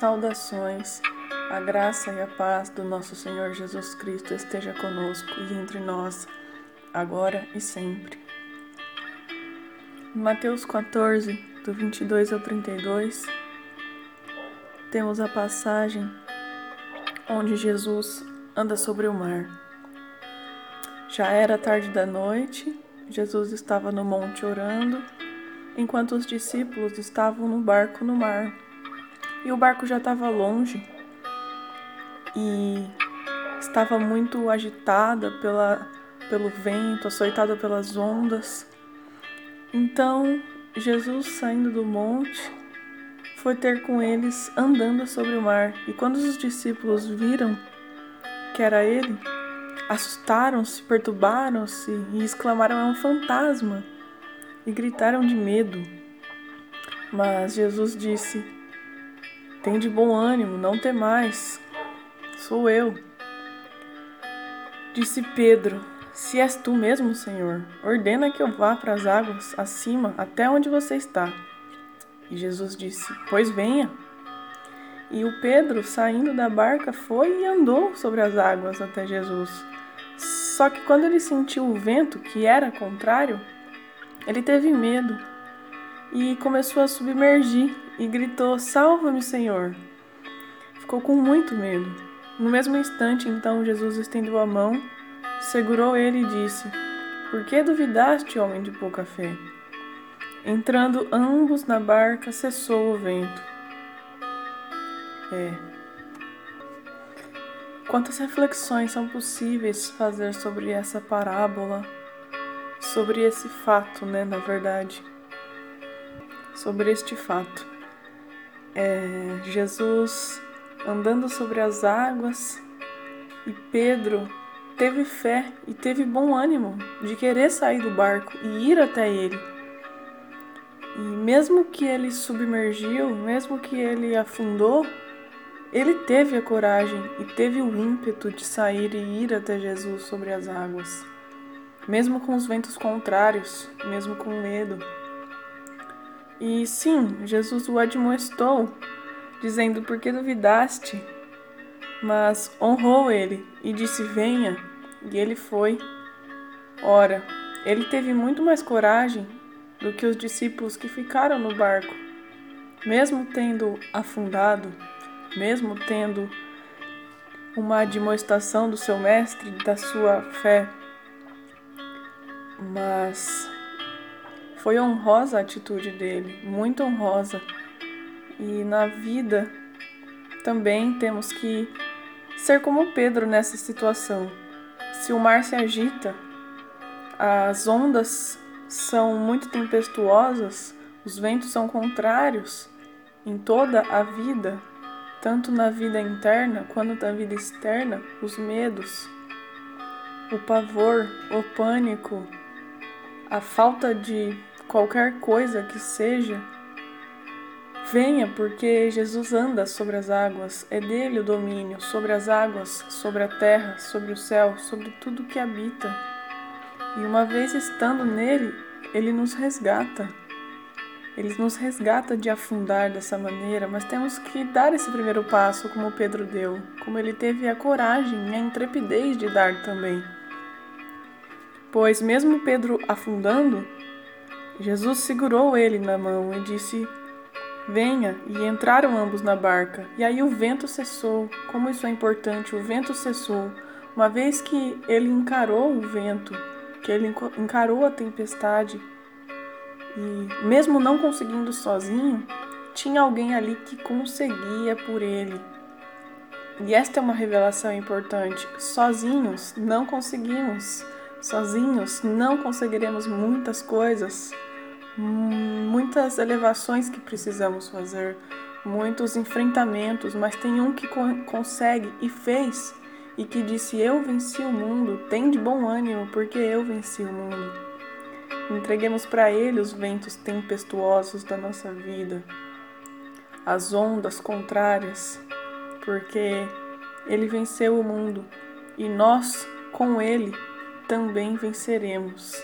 Saudações, a graça e a paz do nosso Senhor Jesus Cristo esteja conosco e entre nós, agora e sempre. Em Mateus 14, do 22 ao 32, temos a passagem onde Jesus anda sobre o mar. Já era tarde da noite, Jesus estava no monte orando, enquanto os discípulos estavam no barco no mar e o barco já estava longe e estava muito agitada pela, pelo vento, açoitada pelas ondas. Então Jesus, saindo do monte, foi ter com eles andando sobre o mar. E quando os discípulos viram que era ele, assustaram-se, perturbaram-se e exclamaram: É um fantasma! E gritaram de medo. Mas Jesus disse: tem de bom ânimo, não temais. Sou eu. Disse Pedro: Se és tu mesmo, Senhor, ordena que eu vá para as águas acima, até onde você está. E Jesus disse: Pois venha. E o Pedro, saindo da barca, foi e andou sobre as águas até Jesus. Só que quando ele sentiu o vento, que era contrário, ele teve medo e começou a submergir e gritou: Salva-me, Senhor! Ficou com muito medo. No mesmo instante, então, Jesus estendeu a mão, segurou ele e disse: Por que duvidaste, homem de pouca fé? Entrando ambos na barca, cessou o vento. É. Quantas reflexões são possíveis fazer sobre essa parábola, sobre esse fato, né, na verdade? Sobre este fato. É, Jesus andando sobre as águas e Pedro teve fé e teve bom ânimo de querer sair do barco e ir até ele. E mesmo que ele submergiu, mesmo que ele afundou, ele teve a coragem e teve o ímpeto de sair e ir até Jesus sobre as águas, mesmo com os ventos contrários, mesmo com medo. E sim, Jesus o admoestou, dizendo: Por que duvidaste? Mas honrou ele e disse: Venha. E ele foi. Ora, ele teve muito mais coragem do que os discípulos que ficaram no barco, mesmo tendo afundado, mesmo tendo uma admoestação do seu mestre, da sua fé. Mas foi honrosa a atitude dele, muito honrosa. E na vida também temos que ser como Pedro nessa situação. Se o mar se agita, as ondas são muito tempestuosas, os ventos são contrários em toda a vida, tanto na vida interna quanto na vida externa, os medos, o pavor, o pânico, a falta de qualquer coisa que seja, venha, porque Jesus anda sobre as águas, é dele o domínio sobre as águas, sobre a terra, sobre o céu, sobre tudo que habita. E uma vez estando nele, ele nos resgata. Ele nos resgata de afundar dessa maneira, mas temos que dar esse primeiro passo, como Pedro deu, como ele teve a coragem e a intrepidez de dar também. Pois, mesmo Pedro afundando, Jesus segurou ele na mão e disse: Venha, e entraram ambos na barca. E aí o vento cessou. Como isso é importante, o vento cessou. Uma vez que ele encarou o vento, que ele encarou a tempestade, e mesmo não conseguindo sozinho, tinha alguém ali que conseguia por ele. E esta é uma revelação importante. Sozinhos não conseguimos. Sozinhos não conseguiremos muitas coisas muitas elevações que precisamos fazer, muitos enfrentamentos, mas tem um que consegue e fez e que disse: Eu venci o mundo, tem de bom ânimo, porque eu venci o mundo. Entreguemos para Ele os ventos tempestuosos da nossa vida, as ondas contrárias, porque Ele venceu o mundo e nós, com Ele, também venceremos.